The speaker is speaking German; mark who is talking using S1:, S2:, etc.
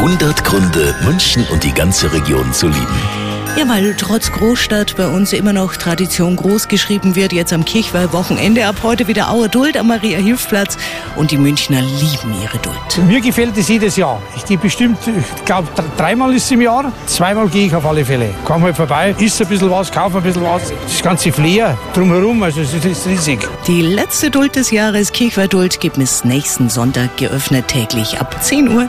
S1: 100 Gründe, München und die ganze Region zu lieben.
S2: Ja, weil trotz Großstadt bei uns immer noch Tradition groß geschrieben wird. Jetzt am Kirchweih-Wochenende ab heute wieder Auer Duld am Maria-Hilf-Platz. Und die Münchner lieben ihre Duld.
S3: Mir gefällt es jedes Jahr. Ich gehe bestimmt, ich glaube, dreimal ist es im Jahr. Zweimal gehe ich auf alle Fälle. Komm halt vorbei, isst ein bisschen was, kauf ein bisschen was. Das ganze Flair drumherum, also es ist riesig.
S2: Die letzte Duld des Jahres, Kirchweih-Duld, gibt es nächsten Sonntag geöffnet täglich ab 10 Uhr.